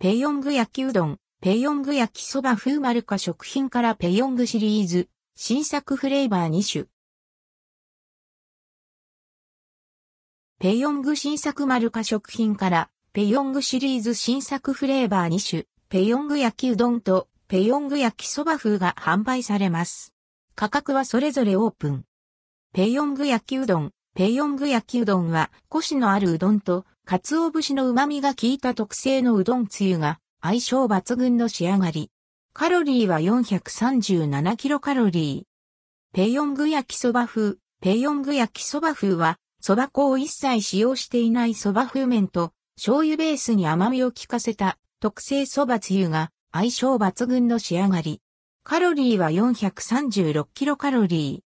ペヨング焼きうどん、ペヨング焼きそば風丸か食品からペヨングシリーズ、新作フレーバー2種。ペヨング新作丸か食品からペヨングシリーズ新作フレーバー2種、ペヨング焼きうどんとペヨング焼きそば風が販売されます。価格はそれぞれオープン。ペヨング焼きうどん、ペヨング焼きうどんは、コシのあるうどんと、鰹節の旨味が効いた特製のうどんつゆが、相性抜群の仕上がり。カロリーは437キロカロリー。ペヨング焼きそば風。ペヨング焼きそば風は、そば粉を一切使用していないそば風麺と、醤油ベースに甘みを効かせた特製そばつゆが相性抜群の仕上がり。カロリーは436キロカロリー。